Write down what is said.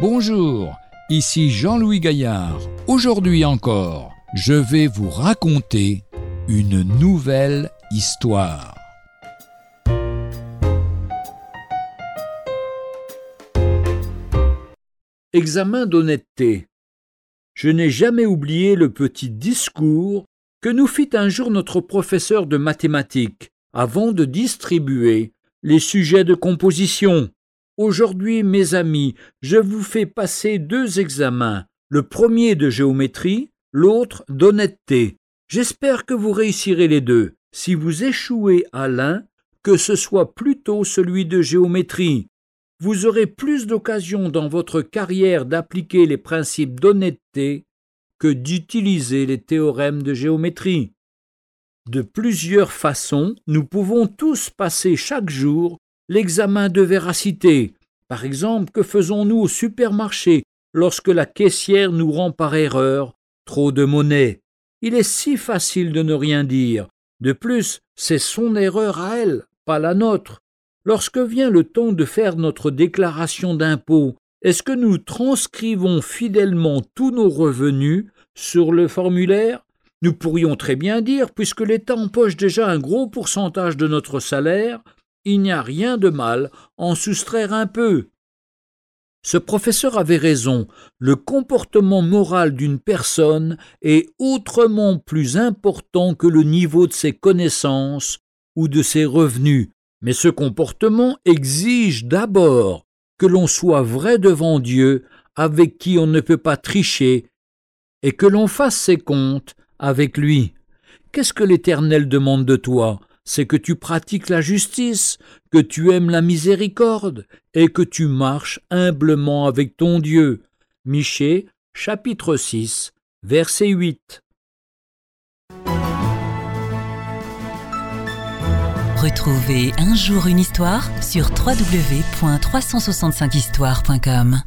Bonjour, ici Jean-Louis Gaillard. Aujourd'hui encore, je vais vous raconter une nouvelle histoire. Examen d'honnêteté. Je n'ai jamais oublié le petit discours que nous fit un jour notre professeur de mathématiques avant de distribuer les sujets de composition. Aujourd'hui, mes amis, je vous fais passer deux examens, le premier de géométrie, l'autre d'honnêteté. J'espère que vous réussirez les deux. Si vous échouez à l'un, que ce soit plutôt celui de géométrie, vous aurez plus d'occasions dans votre carrière d'appliquer les principes d'honnêteté que d'utiliser les théorèmes de géométrie. De plusieurs façons, nous pouvons tous passer chaque jour l'examen de véracité. Par exemple, que faisons-nous au supermarché lorsque la caissière nous rend par erreur trop de monnaie? Il est si facile de ne rien dire. De plus, c'est son erreur à elle, pas la nôtre. Lorsque vient le temps de faire notre déclaration d'impôt, est-ce que nous transcrivons fidèlement tous nos revenus sur le formulaire? Nous pourrions très bien dire, puisque l'État empoche déjà un gros pourcentage de notre salaire, il n'y a rien de mal en soustraire un peu. Ce professeur avait raison, le comportement moral d'une personne est autrement plus important que le niveau de ses connaissances ou de ses revenus, mais ce comportement exige d'abord que l'on soit vrai devant Dieu, avec qui on ne peut pas tricher, et que l'on fasse ses comptes avec lui. Qu'est-ce que l'Éternel demande de toi? C'est que tu pratiques la justice, que tu aimes la miséricorde, et que tu marches humblement avec ton Dieu. Michée, chapitre 6, verset 8. Retrouvez un jour une histoire sur www.365histoire.com.